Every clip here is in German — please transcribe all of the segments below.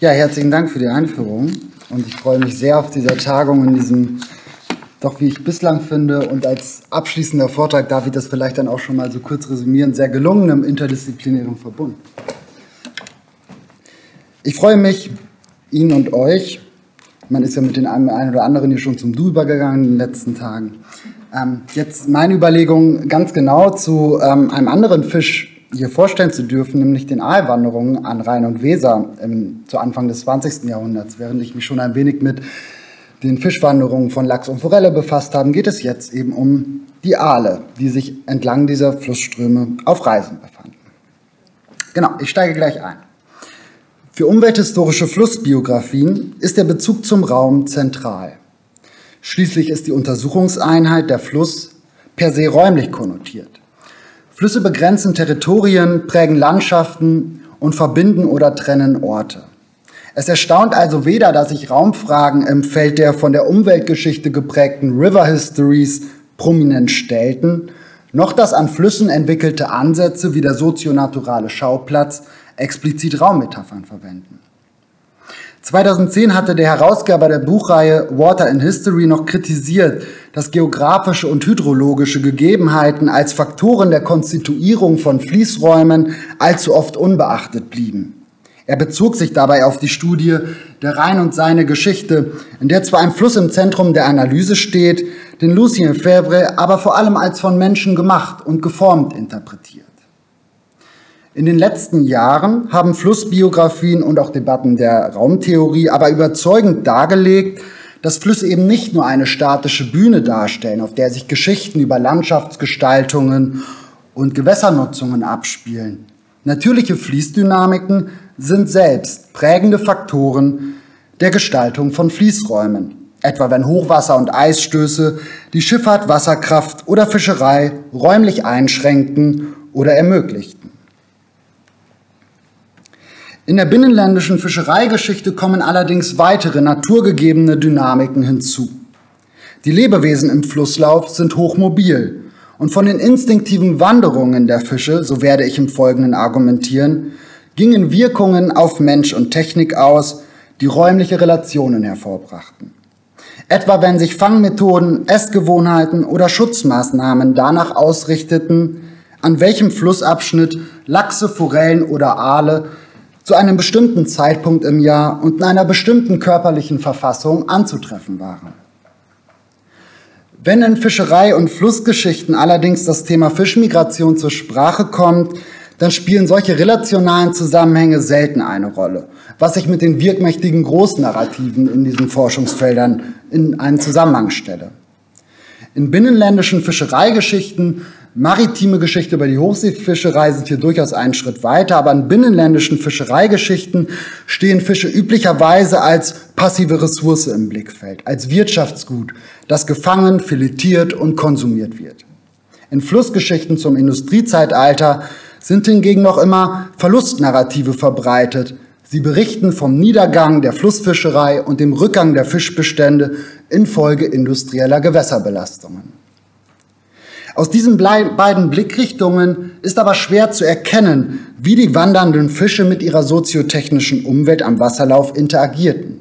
Ja, herzlichen Dank für die Einführung und ich freue mich sehr auf dieser Tagung in diesem, doch wie ich bislang finde und als abschließender Vortrag darf ich das vielleicht dann auch schon mal so kurz resümieren, sehr gelungenen interdisziplinären Verbund. Ich freue mich, Ihnen und euch, man ist ja mit den einen oder anderen hier schon zum Du übergegangen in den letzten Tagen, ähm, jetzt meine Überlegung ganz genau zu ähm, einem anderen Fisch hier vorstellen zu dürfen, nämlich den Aalwanderungen an Rhein und Weser im, zu Anfang des 20. Jahrhunderts. Während ich mich schon ein wenig mit den Fischwanderungen von Lachs und Forelle befasst habe, geht es jetzt eben um die Aale, die sich entlang dieser Flussströme auf Reisen befanden. Genau, ich steige gleich ein. Für umwelthistorische Flussbiografien ist der Bezug zum Raum zentral. Schließlich ist die Untersuchungseinheit der Fluss per se räumlich konnotiert. Flüsse begrenzen Territorien, prägen Landschaften und verbinden oder trennen Orte. Es erstaunt also weder, dass sich Raumfragen im Feld der von der Umweltgeschichte geprägten River Histories prominent stellten, noch dass an Flüssen entwickelte Ansätze wie der sozionaturale Schauplatz explizit Raummetaphern verwenden. 2010 hatte der Herausgeber der Buchreihe Water in History noch kritisiert, dass geografische und hydrologische Gegebenheiten als Faktoren der Konstituierung von Fließräumen allzu oft unbeachtet blieben. Er bezog sich dabei auf die Studie Der Rhein und seine Geschichte, in der zwar ein Fluss im Zentrum der Analyse steht, den Lucien Febvre aber vor allem als von Menschen gemacht und geformt interpretiert. In den letzten Jahren haben Flussbiografien und auch Debatten der Raumtheorie aber überzeugend dargelegt, dass Flüsse eben nicht nur eine statische Bühne darstellen, auf der sich Geschichten über Landschaftsgestaltungen und Gewässernutzungen abspielen. Natürliche Fließdynamiken sind selbst prägende Faktoren der Gestaltung von Fließräumen, etwa wenn Hochwasser und Eisstöße die Schifffahrt, Wasserkraft oder Fischerei räumlich einschränkten oder ermöglichten. In der binnenländischen Fischereigeschichte kommen allerdings weitere naturgegebene Dynamiken hinzu. Die Lebewesen im Flusslauf sind hochmobil und von den instinktiven Wanderungen der Fische, so werde ich im Folgenden argumentieren, gingen Wirkungen auf Mensch und Technik aus, die räumliche Relationen hervorbrachten. Etwa wenn sich Fangmethoden, Essgewohnheiten oder Schutzmaßnahmen danach ausrichteten, an welchem Flussabschnitt Lachse, Forellen oder Aale zu einem bestimmten Zeitpunkt im Jahr und in einer bestimmten körperlichen Verfassung anzutreffen waren. Wenn in Fischerei- und Flussgeschichten allerdings das Thema Fischmigration zur Sprache kommt, dann spielen solche relationalen Zusammenhänge selten eine Rolle, was ich mit den wirkmächtigen Großnarrativen in diesen Forschungsfeldern in einen Zusammenhang stelle. In binnenländischen Fischereigeschichten Maritime Geschichte über die Hochseefischerei sind hier durchaus einen Schritt weiter, aber in binnenländischen Fischereigeschichten stehen Fische üblicherweise als passive Ressource im Blickfeld, als Wirtschaftsgut, das gefangen, filetiert und konsumiert wird. In Flussgeschichten zum Industriezeitalter sind hingegen noch immer Verlustnarrative verbreitet. Sie berichten vom Niedergang der Flussfischerei und dem Rückgang der Fischbestände infolge industrieller Gewässerbelastungen. Aus diesen beiden Blickrichtungen ist aber schwer zu erkennen, wie die wandernden Fische mit ihrer soziotechnischen Umwelt am Wasserlauf interagierten.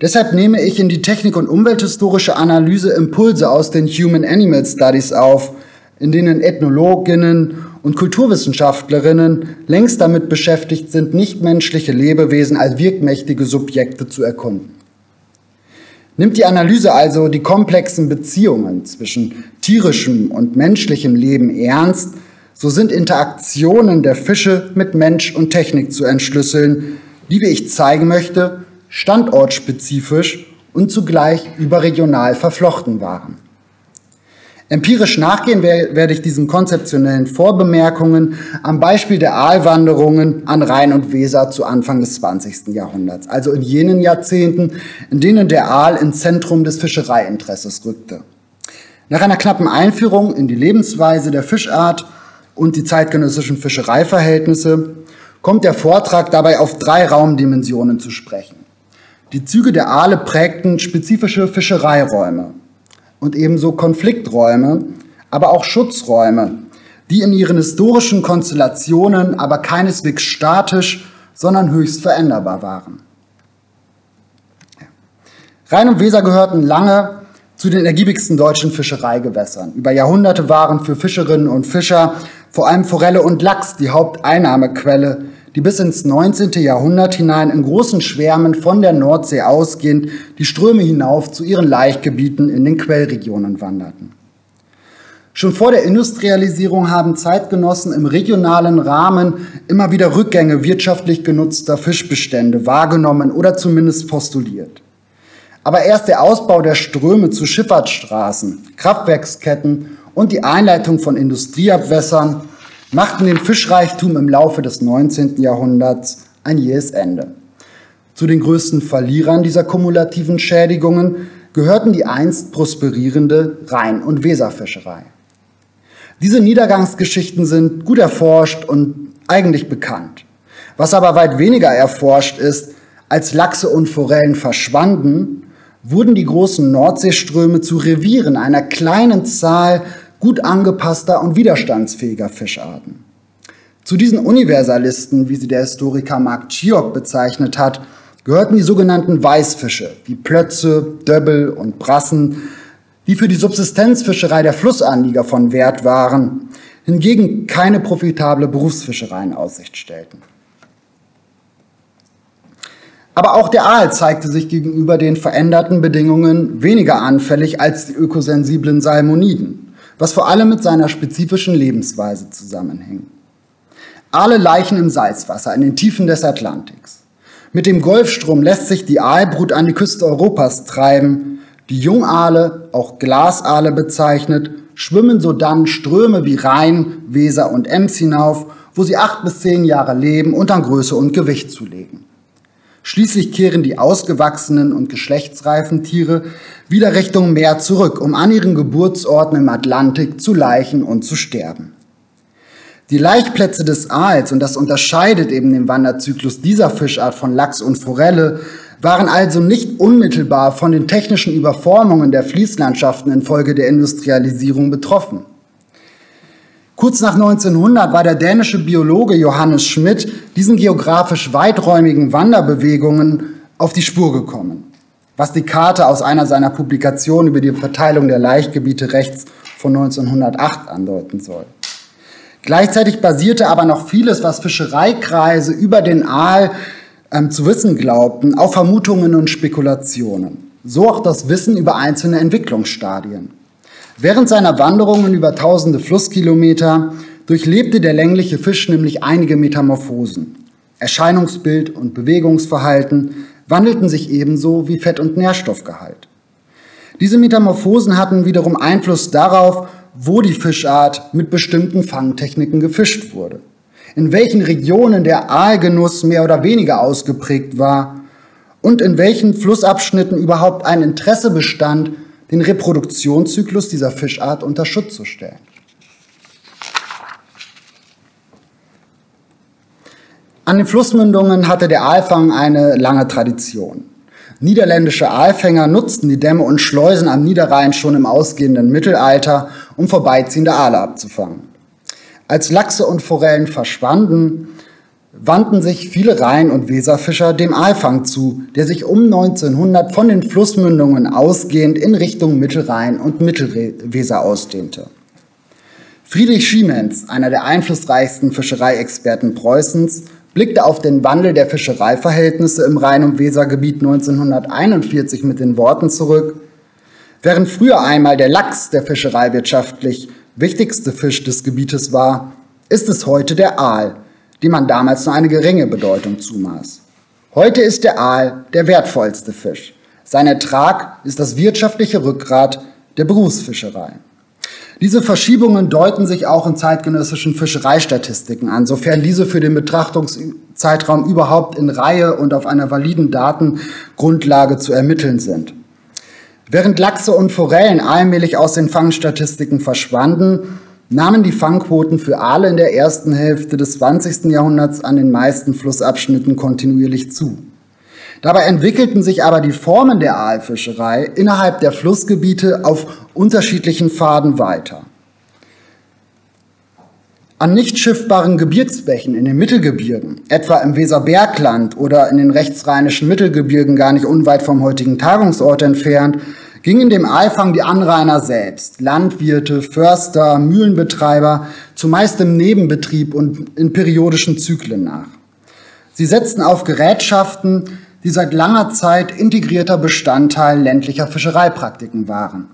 Deshalb nehme ich in die Technik- und umwelthistorische Analyse Impulse aus den Human Animal Studies auf, in denen Ethnologinnen und Kulturwissenschaftlerinnen längst damit beschäftigt sind, nichtmenschliche Lebewesen als wirkmächtige Subjekte zu erkunden. Nimmt die Analyse also die komplexen Beziehungen zwischen tierischem und menschlichem Leben ernst, so sind Interaktionen der Fische mit Mensch und Technik zu entschlüsseln, die, wie ich zeigen möchte, standortspezifisch und zugleich überregional verflochten waren. Empirisch nachgehen werde ich diesen konzeptionellen Vorbemerkungen am Beispiel der Aalwanderungen an Rhein und Weser zu Anfang des 20. Jahrhunderts, also in jenen Jahrzehnten, in denen der Aal ins Zentrum des Fischereiinteresses rückte. Nach einer knappen Einführung in die Lebensweise der Fischart und die zeitgenössischen Fischereiverhältnisse kommt der Vortrag dabei auf drei Raumdimensionen zu sprechen. Die Züge der Aale prägten spezifische Fischereiräume und ebenso Konflikträume, aber auch Schutzräume, die in ihren historischen Konstellationen aber keineswegs statisch, sondern höchst veränderbar waren. Rhein und Weser gehörten lange zu den ergiebigsten deutschen Fischereigewässern. Über Jahrhunderte waren für Fischerinnen und Fischer vor allem Forelle und Lachs die Haupteinnahmequelle, die bis ins 19. Jahrhundert hinein in großen Schwärmen von der Nordsee ausgehend die Ströme hinauf zu ihren Laichgebieten in den Quellregionen wanderten. Schon vor der Industrialisierung haben Zeitgenossen im regionalen Rahmen immer wieder Rückgänge wirtschaftlich genutzter Fischbestände wahrgenommen oder zumindest postuliert. Aber erst der Ausbau der Ströme zu Schifffahrtsstraßen, Kraftwerksketten und die Einleitung von Industrieabwässern machten dem Fischreichtum im Laufe des 19. Jahrhunderts ein jähes Ende. Zu den größten Verlierern dieser kumulativen Schädigungen gehörten die einst prosperierende Rhein- und Weserfischerei. Diese Niedergangsgeschichten sind gut erforscht und eigentlich bekannt. Was aber weit weniger erforscht ist, als Lachse und Forellen verschwanden, wurden die großen Nordseeströme zu Revieren einer kleinen Zahl gut angepasster und widerstandsfähiger Fischarten. Zu diesen Universalisten, wie sie der Historiker Mark Chiok bezeichnet hat, gehörten die sogenannten Weißfische, wie Plötze, Döbbel und Brassen, die für die Subsistenzfischerei der Flussanlieger von Wert waren, hingegen keine profitable Berufsfischerei in Aussicht stellten. Aber auch der Aal zeigte sich gegenüber den veränderten Bedingungen weniger anfällig als die ökosensiblen Salmoniden, was vor allem mit seiner spezifischen Lebensweise zusammenhing. Aale laichen im Salzwasser in den Tiefen des Atlantiks. Mit dem Golfstrom lässt sich die Aalbrut an die Küste Europas treiben. Die Jungaale, auch Glasaale bezeichnet, schwimmen sodann Ströme wie Rhein, Weser und Ems hinauf, wo sie acht bis zehn Jahre leben und an Größe und Gewicht zulegen. Schließlich kehren die ausgewachsenen und geschlechtsreifen Tiere wieder Richtung Meer zurück, um an ihren Geburtsorten im Atlantik zu laichen und zu sterben. Die Laichplätze des Aals, und das unterscheidet eben den Wanderzyklus dieser Fischart von Lachs und Forelle, waren also nicht unmittelbar von den technischen Überformungen der Fließlandschaften infolge der Industrialisierung betroffen. Kurz nach 1900 war der dänische Biologe Johannes Schmidt diesen geografisch weiträumigen Wanderbewegungen auf die Spur gekommen, was die Karte aus einer seiner Publikationen über die Verteilung der Laichgebiete rechts von 1908 andeuten soll. Gleichzeitig basierte aber noch vieles, was Fischereikreise über den Aal ähm, zu wissen glaubten, auf Vermutungen und Spekulationen. So auch das Wissen über einzelne Entwicklungsstadien. Während seiner Wanderungen über tausende Flusskilometer durchlebte der längliche Fisch nämlich einige Metamorphosen. Erscheinungsbild und Bewegungsverhalten wandelten sich ebenso wie Fett- und Nährstoffgehalt. Diese Metamorphosen hatten wiederum Einfluss darauf, wo die Fischart mit bestimmten Fangtechniken gefischt wurde, in welchen Regionen der Aalgenuss mehr oder weniger ausgeprägt war und in welchen Flussabschnitten überhaupt ein Interesse bestand, den Reproduktionszyklus dieser Fischart unter Schutz zu stellen. An den Flussmündungen hatte der Aalfang eine lange Tradition. Niederländische Aalfänger nutzten die Dämme und Schleusen am Niederrhein schon im ausgehenden Mittelalter, um vorbeiziehende Aale abzufangen. Als Lachse und Forellen verschwanden, wandten sich viele Rhein- und Weserfischer dem Aalfang zu, der sich um 1900 von den Flussmündungen ausgehend in Richtung Mittelrhein und Mittelweser ausdehnte. Friedrich Schiemens, einer der einflussreichsten Fischereiexperten Preußens, blickte auf den Wandel der Fischereiverhältnisse im Rhein- und Wesergebiet 1941 mit den Worten zurück, während früher einmal der Lachs der fischereiwirtschaftlich wichtigste Fisch des Gebietes war, ist es heute der Aal, die man damals nur eine geringe Bedeutung zumaß. Heute ist der Aal der wertvollste Fisch. Sein Ertrag ist das wirtschaftliche Rückgrat der Berufsfischerei. Diese Verschiebungen deuten sich auch in zeitgenössischen Fischereistatistiken an, sofern diese für den Betrachtungszeitraum überhaupt in Reihe und auf einer validen Datengrundlage zu ermitteln sind. Während Lachse und Forellen allmählich aus den Fangstatistiken verschwanden, nahmen die Fangquoten für Aale in der ersten Hälfte des 20. Jahrhunderts an den meisten Flussabschnitten kontinuierlich zu. Dabei entwickelten sich aber die Formen der Aalfischerei innerhalb der Flussgebiete auf unterschiedlichen Pfaden weiter. An nicht schiffbaren Gebirgsbächen in den Mittelgebirgen, etwa im Weserbergland oder in den rechtsrheinischen Mittelgebirgen gar nicht unweit vom heutigen Tagungsort entfernt, gingen dem Eifang die Anrainer selbst, Landwirte, Förster, Mühlenbetreiber, zumeist im Nebenbetrieb und in periodischen Zyklen nach. Sie setzten auf Gerätschaften, die seit langer Zeit integrierter Bestandteil ländlicher Fischereipraktiken waren.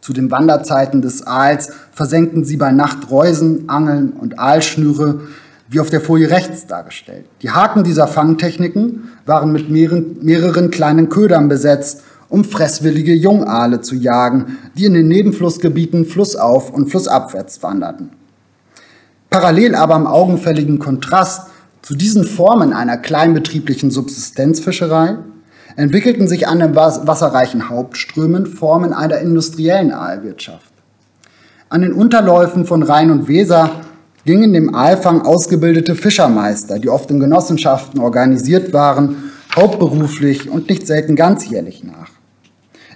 Zu den Wanderzeiten des Aals versenkten sie bei Nacht Reusen, Angeln und Aalschnüre, wie auf der Folie rechts dargestellt. Die Haken dieser Fangtechniken waren mit mehreren, mehreren kleinen Ködern besetzt, um fresswillige Jungaale zu jagen, die in den Nebenflussgebieten flussauf und flussabwärts wanderten. Parallel aber im augenfälligen Kontrast zu diesen Formen einer kleinbetrieblichen Subsistenzfischerei entwickelten sich an den wasserreichen Hauptströmen Formen einer industriellen Aalwirtschaft. An den Unterläufen von Rhein und Weser gingen dem Aalfang ausgebildete Fischermeister, die oft in Genossenschaften organisiert waren, hauptberuflich und nicht selten ganzjährlich nach.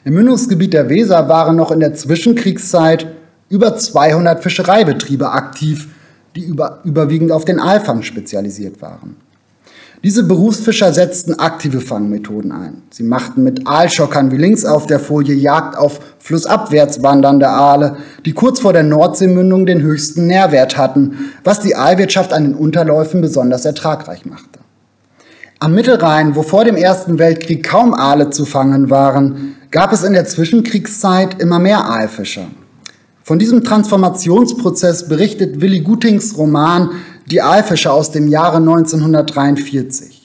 Im Mündungsgebiet der Weser waren noch in der Zwischenkriegszeit über 200 Fischereibetriebe aktiv, die über, überwiegend auf den Aalfang spezialisiert waren. Diese Berufsfischer setzten aktive Fangmethoden ein. Sie machten mit Aalschockern wie links auf der Folie Jagd auf flussabwärts wandernde Aale, die kurz vor der Nordseemündung den höchsten Nährwert hatten, was die Aalwirtschaft an den Unterläufen besonders ertragreich machte. Am Mittelrhein, wo vor dem Ersten Weltkrieg kaum Aale zu fangen waren, gab es in der Zwischenkriegszeit immer mehr Aalfischer. Von diesem Transformationsprozess berichtet Willi Gutings Roman Die Aalfischer aus dem Jahre 1943.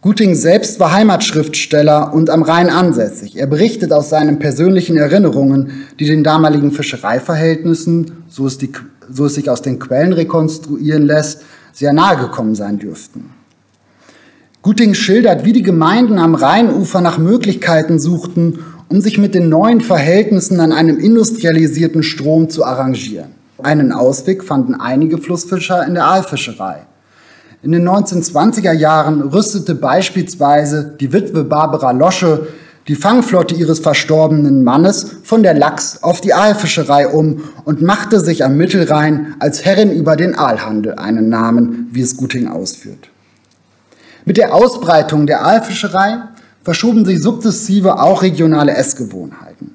Guting selbst war Heimatschriftsteller und am Rhein ansässig. Er berichtet aus seinen persönlichen Erinnerungen, die den damaligen Fischereiverhältnissen, so es, die, so es sich aus den Quellen rekonstruieren lässt, sehr nahe gekommen sein dürften. Guting schildert, wie die Gemeinden am Rheinufer nach Möglichkeiten suchten, um sich mit den neuen Verhältnissen an einem industrialisierten Strom zu arrangieren. Einen Ausweg fanden einige Flussfischer in der Aalfischerei. In den 1920er Jahren rüstete beispielsweise die Witwe Barbara Losche die Fangflotte ihres verstorbenen Mannes von der Lachs auf die Aalfischerei um und machte sich am Mittelrhein als Herrin über den Aalhandel einen Namen, wie es Guting ausführt. Mit der Ausbreitung der Aalfischerei verschoben sich sukzessive auch regionale Essgewohnheiten.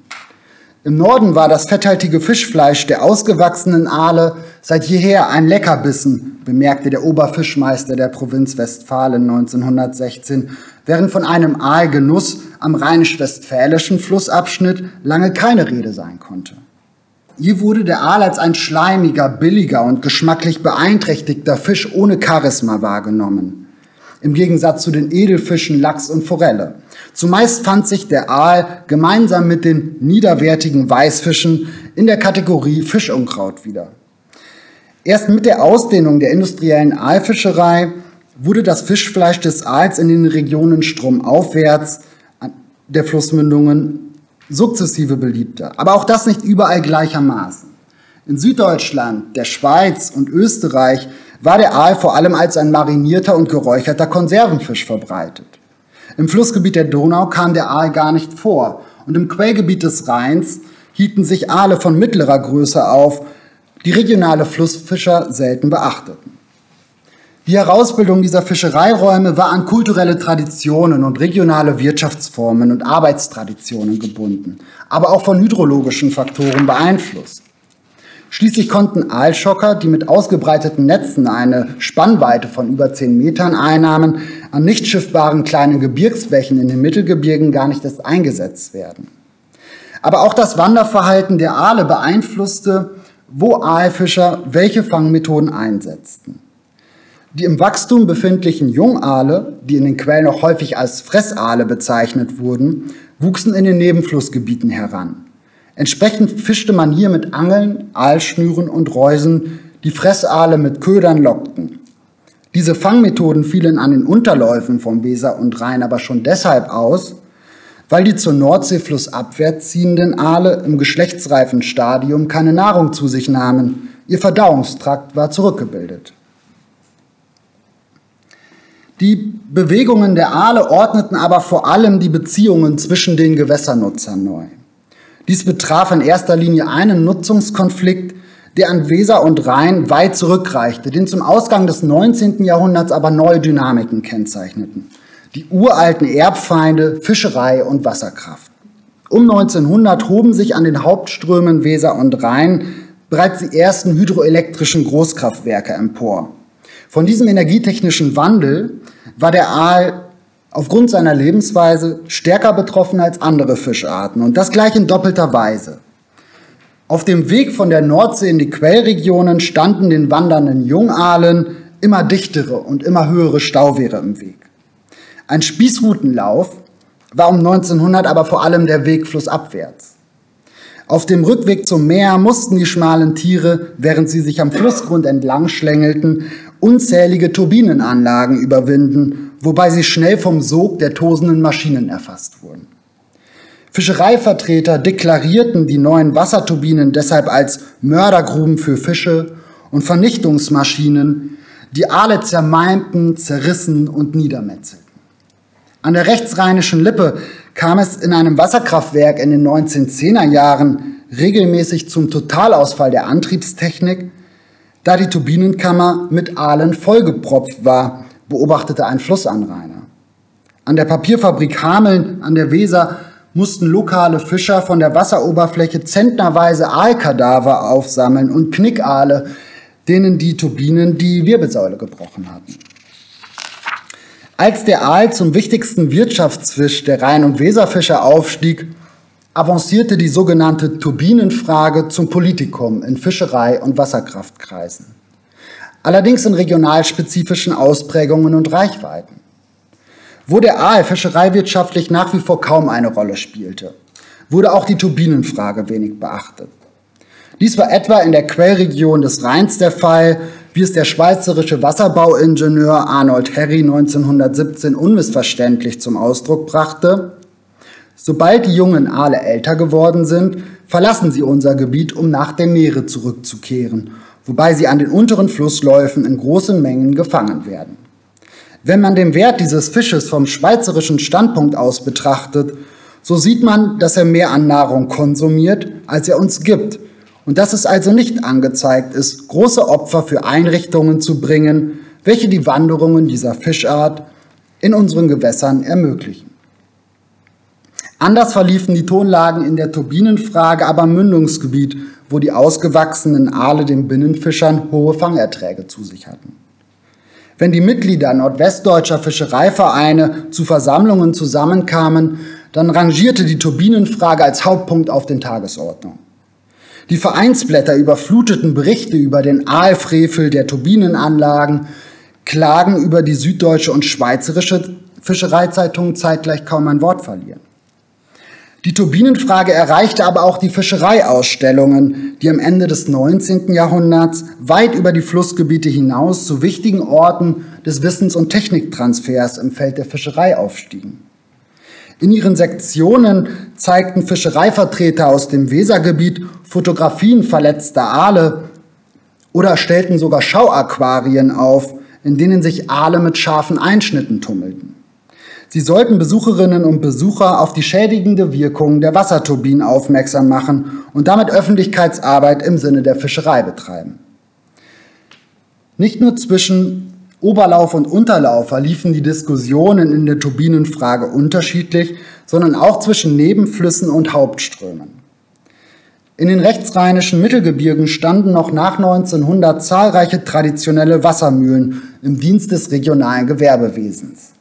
Im Norden war das fetthaltige Fischfleisch der ausgewachsenen Aale seit jeher ein Leckerbissen, bemerkte der Oberfischmeister der Provinz Westfalen 1916, während von einem Aalgenuss am rheinisch-westfälischen Flussabschnitt lange keine Rede sein konnte. Hier wurde der Aal als ein schleimiger, billiger und geschmacklich beeinträchtigter Fisch ohne Charisma wahrgenommen im Gegensatz zu den Edelfischen Lachs und Forelle. Zumeist fand sich der Aal gemeinsam mit den niederwertigen Weißfischen in der Kategorie Fischunkraut wieder. Erst mit der Ausdehnung der industriellen Aalfischerei wurde das Fischfleisch des Aals in den Regionen stromaufwärts der Flussmündungen sukzessive beliebter. Aber auch das nicht überall gleichermaßen. In Süddeutschland, der Schweiz und Österreich war der Aal vor allem als ein marinierter und geräucherter Konservenfisch verbreitet. Im Flussgebiet der Donau kam der Aal gar nicht vor und im Quellgebiet des Rheins hielten sich Aale von mittlerer Größe auf, die regionale Flussfischer selten beachteten. Die Herausbildung dieser Fischereiräume war an kulturelle Traditionen und regionale Wirtschaftsformen und Arbeitstraditionen gebunden, aber auch von hydrologischen Faktoren beeinflusst. Schließlich konnten Aalschocker, die mit ausgebreiteten Netzen eine Spannweite von über 10 Metern einnahmen, an nicht schiffbaren kleinen Gebirgsbächen in den Mittelgebirgen gar nicht erst eingesetzt werden. Aber auch das Wanderverhalten der Aale beeinflusste, wo Aalfischer welche Fangmethoden einsetzten. Die im Wachstum befindlichen Jungaale, die in den Quellen auch häufig als Fressaale bezeichnet wurden, wuchsen in den Nebenflussgebieten heran. Entsprechend fischte man hier mit Angeln, Aalschnüren und Reusen die Fressaale mit Ködern lockten. Diese Fangmethoden fielen an den Unterläufen vom Weser und Rhein aber schon deshalb aus, weil die zur Nordsee flussabwärts ziehenden Aale im geschlechtsreifen Stadium keine Nahrung zu sich nahmen. Ihr Verdauungstrakt war zurückgebildet. Die Bewegungen der Aale ordneten aber vor allem die Beziehungen zwischen den Gewässernutzern neu. Dies betraf in erster Linie einen Nutzungskonflikt, der an Weser und Rhein weit zurückreichte, den zum Ausgang des 19. Jahrhunderts aber neue Dynamiken kennzeichneten. Die uralten Erbfeinde Fischerei und Wasserkraft. Um 1900 hoben sich an den Hauptströmen Weser und Rhein bereits die ersten hydroelektrischen Großkraftwerke empor. Von diesem energietechnischen Wandel war der Aal aufgrund seiner Lebensweise stärker betroffen als andere Fischarten und das gleich in doppelter Weise. Auf dem Weg von der Nordsee in die Quellregionen standen den wandernden Jungaalen immer dichtere und immer höhere Stauwehre im Weg. Ein Spießrutenlauf war um 1900 aber vor allem der Weg flussabwärts. Auf dem Rückweg zum Meer mussten die schmalen Tiere, während sie sich am Flussgrund entlang schlängelten, unzählige Turbinenanlagen überwinden, wobei sie schnell vom Sog der tosenden Maschinen erfasst wurden. Fischereivertreter deklarierten die neuen Wasserturbinen deshalb als Mördergruben für Fische und Vernichtungsmaschinen, die Aale zermalmten, zerrissen und niedermetzelten. An der rechtsrheinischen Lippe kam es in einem Wasserkraftwerk in den 1910er Jahren regelmäßig zum Totalausfall der Antriebstechnik, da die Turbinenkammer mit Aalen vollgepropft war, beobachtete ein Flussanrainer. An der Papierfabrik Hameln an der Weser mussten lokale Fischer von der Wasseroberfläche zentnerweise Aalkadaver aufsammeln und Knickaale, denen die Turbinen die Wirbelsäule gebrochen hatten. Als der Aal zum wichtigsten Wirtschaftsfisch der Rhein- und Weserfischer aufstieg, avancierte die sogenannte Turbinenfrage zum Politikum in Fischerei- und Wasserkraftkreisen. Allerdings in regionalspezifischen Ausprägungen und Reichweiten wo der Aal fischereiwirtschaftlich nach wie vor kaum eine Rolle spielte, wurde auch die Turbinenfrage wenig beachtet. Dies war etwa in der Quellregion des Rheins der Fall, wie es der schweizerische Wasserbauingenieur Arnold Herry 1917 unmissverständlich zum Ausdruck brachte. Sobald die jungen Aale älter geworden sind, verlassen sie unser Gebiet, um nach dem Meere zurückzukehren, wobei sie an den unteren Flussläufen in großen Mengen gefangen werden. Wenn man den Wert dieses Fisches vom schweizerischen Standpunkt aus betrachtet, so sieht man, dass er mehr an Nahrung konsumiert, als er uns gibt, und dass es also nicht angezeigt ist, große Opfer für Einrichtungen zu bringen, welche die Wanderungen dieser Fischart in unseren Gewässern ermöglichen. Anders verliefen die Tonlagen in der Turbinenfrage aber im Mündungsgebiet, wo die ausgewachsenen Aale den Binnenfischern hohe Fangerträge zu sich hatten. Wenn die Mitglieder nordwestdeutscher Fischereivereine zu Versammlungen zusammenkamen, dann rangierte die Turbinenfrage als Hauptpunkt auf den Tagesordnung. Die Vereinsblätter überfluteten Berichte über den Aalfrevel der Turbinenanlagen, Klagen über die süddeutsche und schweizerische Fischereizeitung zeitgleich kaum ein Wort verlieren. Die Turbinenfrage erreichte aber auch die Fischereiausstellungen, die am Ende des 19. Jahrhunderts weit über die Flussgebiete hinaus zu wichtigen Orten des Wissens- und Techniktransfers im Feld der Fischerei aufstiegen. In ihren Sektionen zeigten Fischereivertreter aus dem Wesergebiet Fotografien verletzter Aale oder stellten sogar Schauaquarien auf, in denen sich Aale mit scharfen Einschnitten tummelten. Sie sollten Besucherinnen und Besucher auf die schädigende Wirkung der Wasserturbinen aufmerksam machen und damit Öffentlichkeitsarbeit im Sinne der Fischerei betreiben. Nicht nur zwischen Oberlauf und Unterlauf verliefen die Diskussionen in der Turbinenfrage unterschiedlich, sondern auch zwischen Nebenflüssen und Hauptströmen. In den rechtsrheinischen Mittelgebirgen standen noch nach 1900 zahlreiche traditionelle Wassermühlen im Dienst des regionalen Gewerbewesens.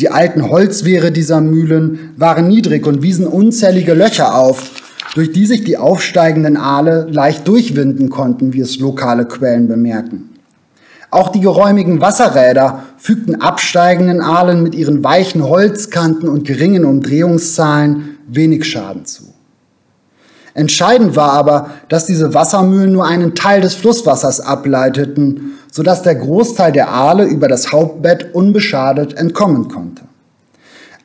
Die alten Holzwehre dieser Mühlen waren niedrig und wiesen unzählige Löcher auf, durch die sich die aufsteigenden Aale leicht durchwinden konnten, wie es lokale Quellen bemerken. Auch die geräumigen Wasserräder fügten absteigenden Aalen mit ihren weichen Holzkanten und geringen Umdrehungszahlen wenig Schaden zu. Entscheidend war aber, dass diese Wassermühlen nur einen Teil des Flusswassers ableiteten, sodass der Großteil der Aale über das Hauptbett unbeschadet entkommen konnte.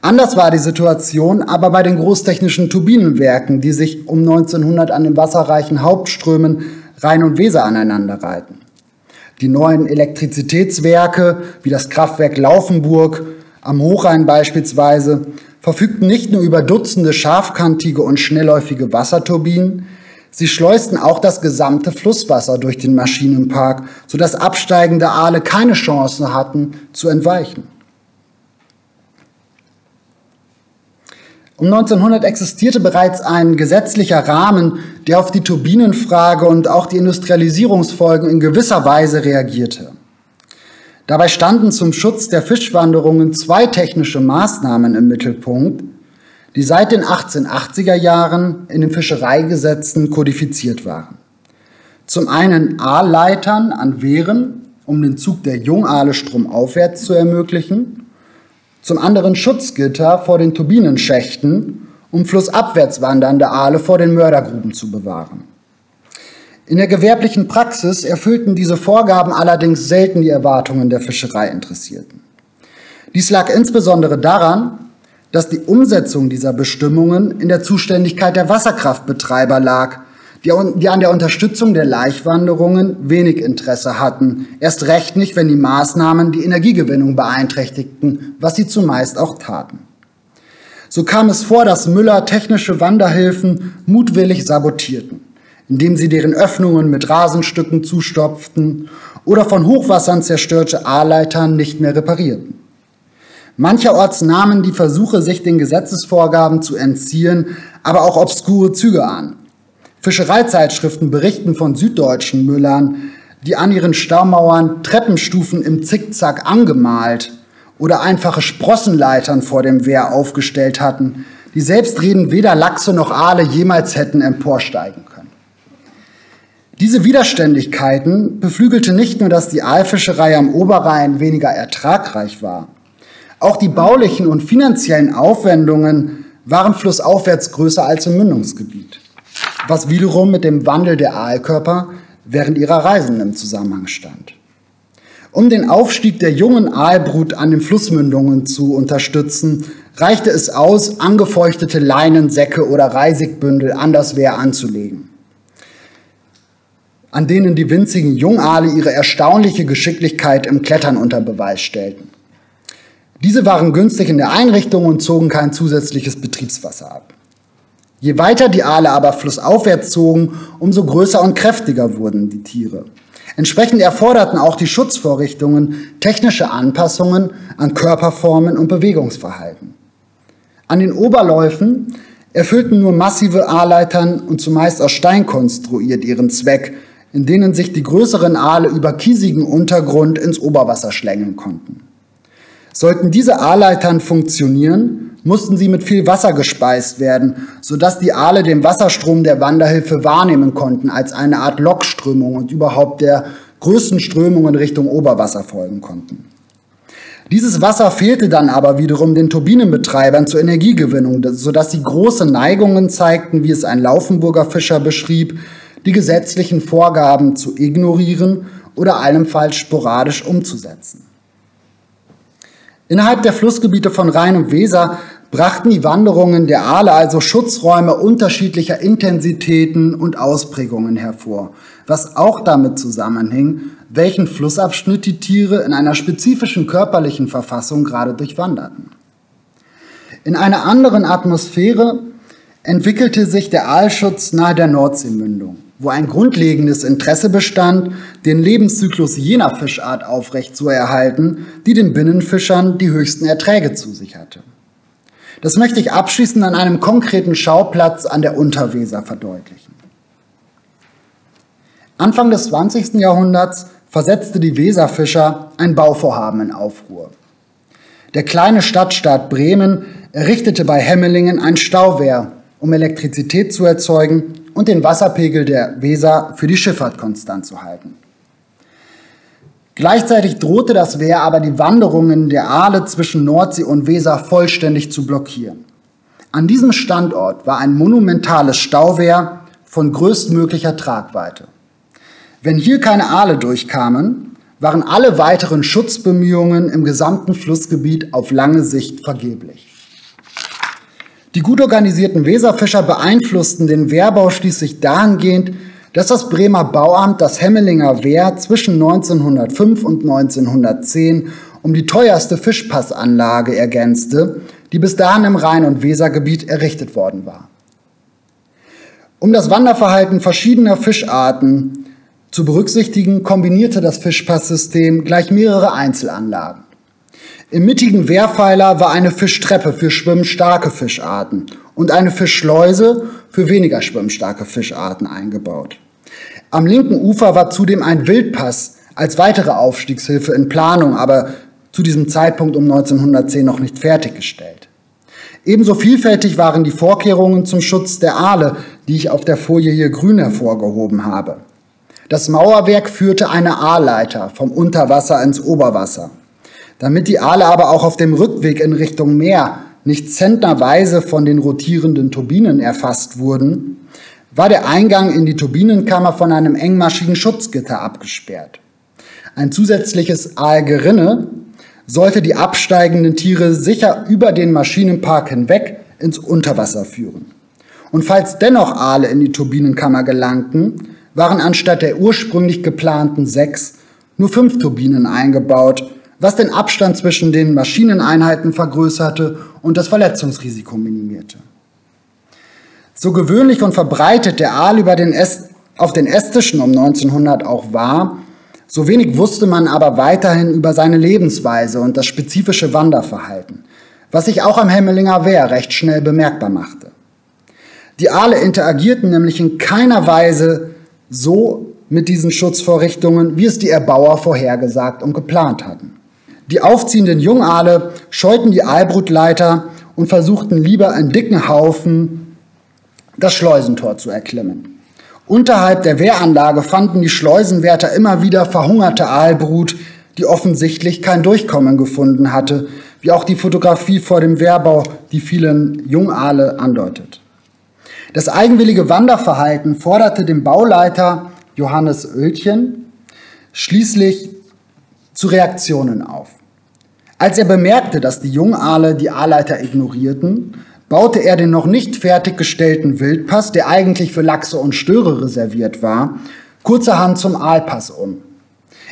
Anders war die Situation aber bei den großtechnischen Turbinenwerken, die sich um 1900 an den wasserreichen Hauptströmen Rhein und Weser aneinanderreihten. Die neuen Elektrizitätswerke, wie das Kraftwerk Laufenburg am Hochrhein beispielsweise, verfügten nicht nur über Dutzende scharfkantige und schnellläufige Wasserturbinen, Sie schleusten auch das gesamte Flusswasser durch den Maschinenpark, sodass absteigende Aale keine Chance hatten zu entweichen. Um 1900 existierte bereits ein gesetzlicher Rahmen, der auf die Turbinenfrage und auch die Industrialisierungsfolgen in gewisser Weise reagierte. Dabei standen zum Schutz der Fischwanderungen zwei technische Maßnahmen im Mittelpunkt, die seit den 1880er Jahren in den Fischereigesetzen kodifiziert waren. Zum einen Aalleitern an Wehren, um den Zug der Jungaale stromaufwärts zu ermöglichen, zum anderen Schutzgitter vor den Turbinenschächten, um flussabwärts wandernde Aale vor den Mördergruben zu bewahren. In der gewerblichen Praxis erfüllten diese Vorgaben allerdings selten die Erwartungen der Fischereiinteressierten. Dies lag insbesondere daran, dass die Umsetzung dieser Bestimmungen in der Zuständigkeit der Wasserkraftbetreiber lag, die, die, an der Unterstützung der Laichwanderungen wenig Interesse hatten, erst recht nicht, wenn die Maßnahmen die Energiegewinnung beeinträchtigten, was sie zumeist auch taten. So kam es vor, dass Müller technische Wanderhilfen mutwillig sabotierten indem sie deren Öffnungen mit Rasenstücken zustopften oder von Hochwassern zerstörte A-Leitern nicht mehr reparierten. Mancherorts nahmen die Versuche, sich den Gesetzesvorgaben zu entziehen, aber auch obskure Züge an. Fischereizeitschriften berichten von süddeutschen Müllern, die an ihren Staumauern Treppenstufen im Zickzack angemalt oder einfache Sprossenleitern vor dem Wehr aufgestellt hatten, die selbstredend weder Lachse noch Aale jemals hätten emporsteigen können. Diese Widerständigkeiten beflügelte nicht nur, dass die Aalfischerei am Oberrhein weniger ertragreich war. Auch die baulichen und finanziellen Aufwendungen waren flussaufwärts größer als im Mündungsgebiet, was wiederum mit dem Wandel der Aalkörper während ihrer Reisen im Zusammenhang stand. Um den Aufstieg der jungen Aalbrut an den Flussmündungen zu unterstützen, reichte es aus, angefeuchtete Leinensäcke oder Reisigbündel an das Wehr anzulegen an denen die winzigen Jungaale ihre erstaunliche Geschicklichkeit im Klettern unter Beweis stellten. Diese waren günstig in der Einrichtung und zogen kein zusätzliches Betriebswasser ab. Je weiter die Aale aber flussaufwärts zogen, umso größer und kräftiger wurden die Tiere. Entsprechend erforderten auch die Schutzvorrichtungen technische Anpassungen an Körperformen und Bewegungsverhalten. An den Oberläufen erfüllten nur massive A-Leitern und zumeist aus Stein konstruiert ihren Zweck, in denen sich die größeren Aale über kiesigen Untergrund ins Oberwasser schlängeln konnten. Sollten diese Aalleitern funktionieren, mussten sie mit viel Wasser gespeist werden, sodass die Aale den Wasserstrom der Wanderhilfe wahrnehmen konnten als eine Art Lokströmung und überhaupt der größten Strömung in Richtung Oberwasser folgen konnten. Dieses Wasser fehlte dann aber wiederum den Turbinenbetreibern zur Energiegewinnung, sodass sie große Neigungen zeigten, wie es ein Laufenburger Fischer beschrieb, die gesetzlichen Vorgaben zu ignorieren oder allenfalls sporadisch umzusetzen. Innerhalb der Flussgebiete von Rhein und Weser brachten die Wanderungen der Aale also Schutzräume unterschiedlicher Intensitäten und Ausprägungen hervor, was auch damit zusammenhing, welchen Flussabschnitt die Tiere in einer spezifischen körperlichen Verfassung gerade durchwanderten. In einer anderen Atmosphäre entwickelte sich der Aalschutz nahe der Nordseemündung wo ein grundlegendes Interesse bestand, den Lebenszyklus jener Fischart aufrechtzuerhalten, die den Binnenfischern die höchsten Erträge zusicherte. Das möchte ich abschließend an einem konkreten Schauplatz an der Unterweser verdeutlichen. Anfang des 20. Jahrhunderts versetzte die Weserfischer ein Bauvorhaben in Aufruhr. Der kleine Stadtstaat Bremen errichtete bei Hemmelingen ein Stauwehr, um Elektrizität zu erzeugen und den Wasserpegel der Weser für die Schifffahrt konstant zu halten. Gleichzeitig drohte das Wehr aber die Wanderungen der Aale zwischen Nordsee und Weser vollständig zu blockieren. An diesem Standort war ein monumentales Stauwehr von größtmöglicher Tragweite. Wenn hier keine Aale durchkamen, waren alle weiteren Schutzbemühungen im gesamten Flussgebiet auf lange Sicht vergeblich. Die gut organisierten Weserfischer beeinflussten den Wehrbau schließlich dahingehend, dass das Bremer Bauamt das Hemmelinger Wehr zwischen 1905 und 1910 um die teuerste Fischpassanlage ergänzte, die bis dahin im Rhein- und Wesergebiet errichtet worden war. Um das Wanderverhalten verschiedener Fischarten zu berücksichtigen, kombinierte das Fischpasssystem gleich mehrere Einzelanlagen. Im mittigen Wehrpfeiler war eine Fischtreppe für schwimmstarke Fischarten und eine Fischschleuse für weniger schwimmstarke Fischarten eingebaut. Am linken Ufer war zudem ein Wildpass als weitere Aufstiegshilfe in Planung, aber zu diesem Zeitpunkt um 1910 noch nicht fertiggestellt. Ebenso vielfältig waren die Vorkehrungen zum Schutz der Aale, die ich auf der Folie hier grün hervorgehoben habe. Das Mauerwerk führte eine Aalleiter vom Unterwasser ins Oberwasser. Damit die Aale aber auch auf dem Rückweg in Richtung Meer nicht zentnerweise von den rotierenden Turbinen erfasst wurden, war der Eingang in die Turbinenkammer von einem engmaschigen Schutzgitter abgesperrt. Ein zusätzliches Aalgerinne sollte die absteigenden Tiere sicher über den Maschinenpark hinweg ins Unterwasser führen. Und falls dennoch Aale in die Turbinenkammer gelangten, waren anstatt der ursprünglich geplanten sechs nur fünf Turbinen eingebaut, was den Abstand zwischen den Maschineneinheiten vergrößerte und das Verletzungsrisiko minimierte. So gewöhnlich und verbreitet der Aal über den Est auf den Estischen um 1900 auch war, so wenig wusste man aber weiterhin über seine Lebensweise und das spezifische Wanderverhalten, was sich auch am Hemmelinger Wehr recht schnell bemerkbar machte. Die Aale interagierten nämlich in keiner Weise so mit diesen Schutzvorrichtungen, wie es die Erbauer vorhergesagt und geplant hatten. Die aufziehenden Jungaale scheuten die Aalbrutleiter und versuchten lieber in dicken Haufen das Schleusentor zu erklimmen. Unterhalb der Wehranlage fanden die Schleusenwärter immer wieder verhungerte Aalbrut, die offensichtlich kein Durchkommen gefunden hatte, wie auch die Fotografie vor dem Wehrbau die vielen Jungaale andeutet. Das eigenwillige Wanderverhalten forderte den Bauleiter Johannes Oeltchen schließlich zu Reaktionen auf. Als er bemerkte, dass die Jungaale die Aalleiter ignorierten, baute er den noch nicht fertiggestellten Wildpass, der eigentlich für Lachse und Störe reserviert war, kurzerhand zum Aalpass um.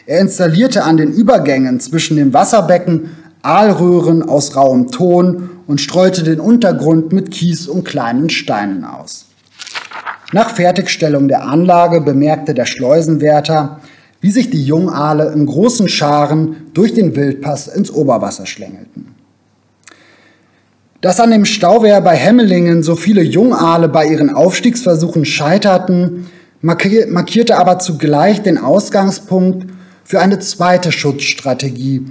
Er installierte an den Übergängen zwischen dem Wasserbecken Aalröhren aus rauem Ton und streute den Untergrund mit Kies und kleinen Steinen aus. Nach Fertigstellung der Anlage bemerkte der Schleusenwärter, wie sich die Jungaale in großen Scharen durch den Wildpass ins Oberwasser schlängelten. Dass an dem Stauwehr bei Hemmelingen so viele Jungaale bei ihren Aufstiegsversuchen scheiterten, markierte aber zugleich den Ausgangspunkt für eine zweite Schutzstrategie,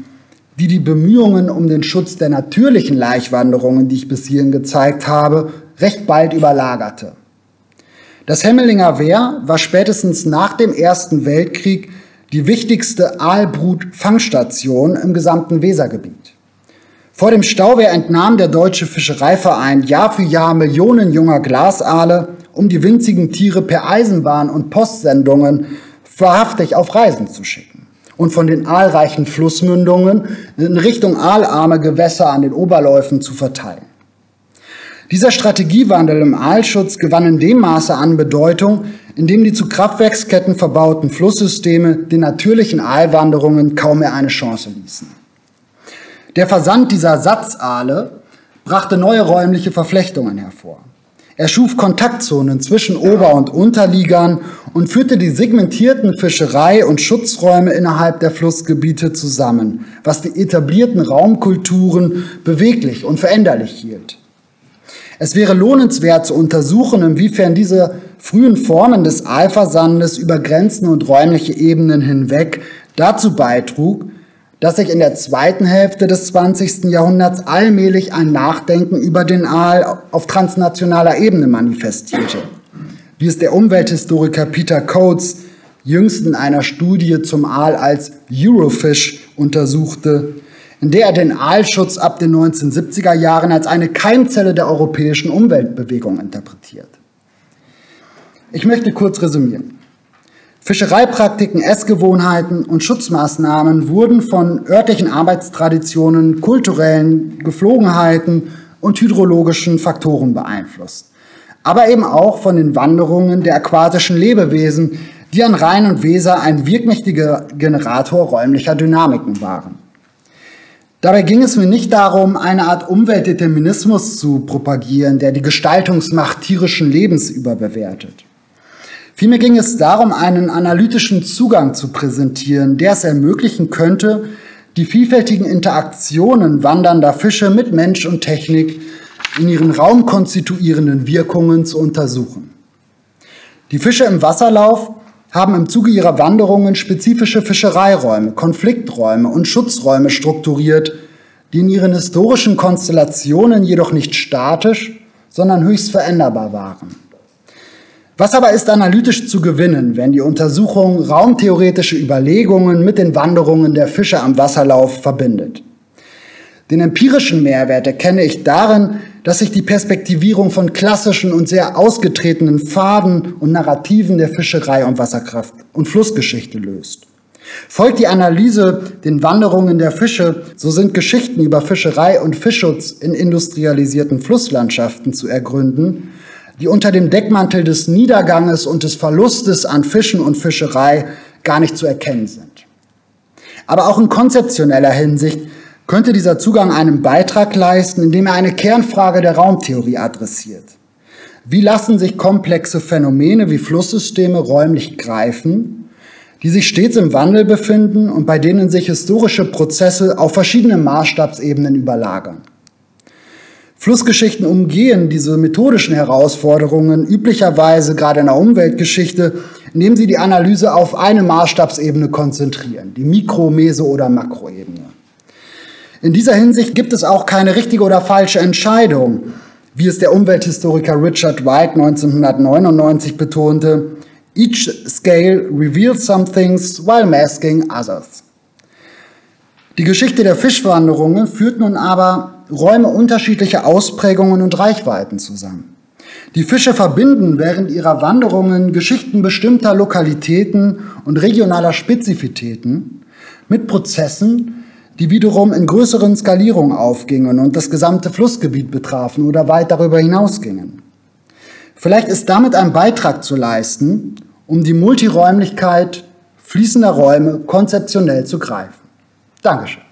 die die Bemühungen um den Schutz der natürlichen Laichwanderungen, die ich bis hierhin gezeigt habe, recht bald überlagerte. Das Hemmelinger Wehr war spätestens nach dem Ersten Weltkrieg die wichtigste Aalbrut-Fangstation im gesamten Wesergebiet. Vor dem Stauwehr entnahm der Deutsche Fischereiverein Jahr für Jahr Millionen junger Glasaale, um die winzigen Tiere per Eisenbahn und Postsendungen wahrhaftig auf Reisen zu schicken und von den aalreichen Flussmündungen in Richtung aalarme Gewässer an den Oberläufen zu verteilen. Dieser Strategiewandel im Aalschutz gewann in dem Maße an Bedeutung, in dem die zu Kraftwerksketten verbauten Flusssysteme den natürlichen Aalwanderungen kaum mehr eine Chance ließen. Der Versand dieser Satzaale brachte neue räumliche Verflechtungen hervor. Er schuf Kontaktzonen zwischen Ober- und Unterligern und führte die segmentierten Fischerei- und Schutzräume innerhalb der Flussgebiete zusammen, was die etablierten Raumkulturen beweglich und veränderlich hielt. Es wäre lohnenswert zu untersuchen, inwiefern diese frühen Formen des Aalversandes über Grenzen und räumliche Ebenen hinweg dazu beitrug, dass sich in der zweiten Hälfte des 20. Jahrhunderts allmählich ein Nachdenken über den Aal auf transnationaler Ebene manifestierte, wie es der Umwelthistoriker Peter Coates jüngst in einer Studie zum Aal als Eurofish untersuchte, in der er den Aalschutz ab den 1970er Jahren als eine Keimzelle der europäischen Umweltbewegung interpretiert. Ich möchte kurz resümieren. Fischereipraktiken, Essgewohnheiten und Schutzmaßnahmen wurden von örtlichen Arbeitstraditionen, kulturellen Geflogenheiten und hydrologischen Faktoren beeinflusst. Aber eben auch von den Wanderungen der aquatischen Lebewesen, die an Rhein und Weser ein wirkmächtiger Generator räumlicher Dynamiken waren. Dabei ging es mir nicht darum, eine Art Umweltdeterminismus zu propagieren, der die Gestaltungsmacht tierischen Lebens überbewertet. Vielmehr ging es darum, einen analytischen Zugang zu präsentieren, der es ermöglichen könnte, die vielfältigen Interaktionen wandernder Fische mit Mensch und Technik in ihren raumkonstituierenden Wirkungen zu untersuchen. Die Fische im Wasserlauf haben im Zuge ihrer Wanderungen spezifische Fischereiräume, Konflikträume und Schutzräume strukturiert, die in ihren historischen Konstellationen jedoch nicht statisch, sondern höchst veränderbar waren. Was aber ist analytisch zu gewinnen, wenn die Untersuchung raumtheoretische Überlegungen mit den Wanderungen der Fische am Wasserlauf verbindet? Den empirischen Mehrwert erkenne ich darin, dass sich die Perspektivierung von klassischen und sehr ausgetretenen Pfaden und Narrativen der Fischerei und Wasserkraft und Flussgeschichte löst. Folgt die Analyse den Wanderungen der Fische, so sind Geschichten über Fischerei und Fischschutz in industrialisierten Flusslandschaften zu ergründen, die unter dem Deckmantel des Niederganges und des Verlustes an Fischen und Fischerei gar nicht zu erkennen sind. Aber auch in konzeptioneller Hinsicht könnte dieser Zugang einen Beitrag leisten, indem er eine Kernfrage der Raumtheorie adressiert. Wie lassen sich komplexe Phänomene wie Flusssysteme räumlich greifen, die sich stets im Wandel befinden und bei denen sich historische Prozesse auf verschiedenen Maßstabsebenen überlagern? Flussgeschichten umgehen diese methodischen Herausforderungen üblicherweise gerade in der Umweltgeschichte, indem sie die Analyse auf eine Maßstabsebene konzentrieren, die Mikro-, Meso- oder Makroebene. In dieser Hinsicht gibt es auch keine richtige oder falsche Entscheidung, wie es der Umwelthistoriker Richard White 1999 betonte. Each scale reveals some things while masking others. Die Geschichte der Fischwanderungen führt nun aber Räume unterschiedlicher Ausprägungen und Reichweiten zusammen. Die Fische verbinden während ihrer Wanderungen Geschichten bestimmter Lokalitäten und regionaler Spezifitäten mit Prozessen, die wiederum in größeren Skalierungen aufgingen und das gesamte Flussgebiet betrafen oder weit darüber hinausgingen. Vielleicht ist damit ein Beitrag zu leisten, um die Multiräumlichkeit fließender Räume konzeptionell zu greifen. Dankeschön.